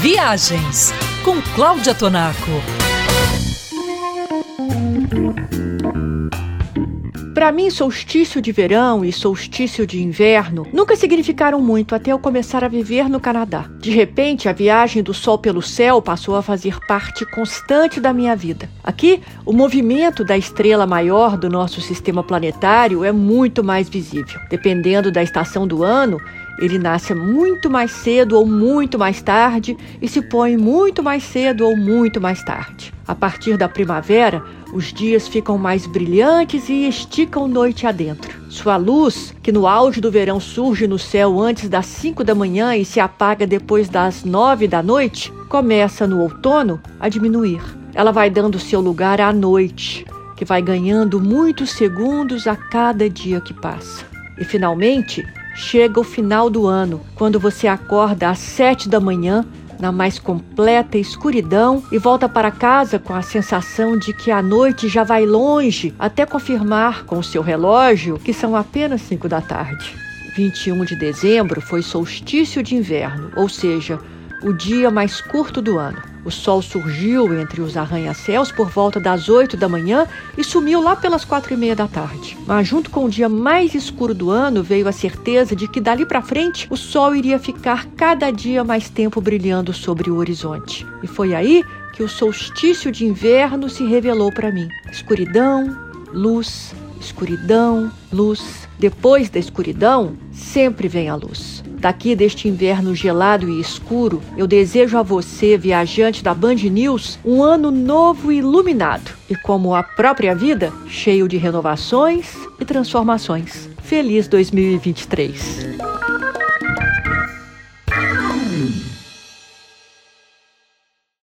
Viagens com Cláudia Tonaco. Para mim, solstício de verão e solstício de inverno nunca significaram muito até eu começar a viver no Canadá. De repente, a viagem do sol pelo céu passou a fazer parte constante da minha vida. Aqui, o movimento da estrela maior do nosso sistema planetário é muito mais visível. Dependendo da estação do ano, ele nasce muito mais cedo ou muito mais tarde e se põe muito mais cedo ou muito mais tarde. A partir da primavera, os dias ficam mais brilhantes e esticam noite adentro. Sua luz, que no auge do verão surge no céu antes das 5 da manhã e se apaga depois das 9 da noite, começa no outono a diminuir. Ela vai dando seu lugar à noite, que vai ganhando muitos segundos a cada dia que passa. E finalmente, chega o final do ano, quando você acorda às sete da manhã, na mais completa escuridão, e volta para casa com a sensação de que a noite já vai longe, até confirmar com o seu relógio que são apenas cinco da tarde. 21 de dezembro foi solstício de inverno, ou seja, o dia mais curto do ano. O sol surgiu entre os arranha-céus por volta das 8 da manhã e sumiu lá pelas quatro e meia da tarde. Mas junto com o dia mais escuro do ano veio a certeza de que dali para frente o sol iria ficar cada dia mais tempo brilhando sobre o horizonte. E foi aí que o solstício de inverno se revelou para mim. Escuridão, luz, escuridão, luz. Depois da escuridão, sempre vem a luz. Daqui deste inverno gelado e escuro, eu desejo a você, viajante da Band News, um ano novo e iluminado e, como a própria vida, cheio de renovações e transformações. Feliz 2023!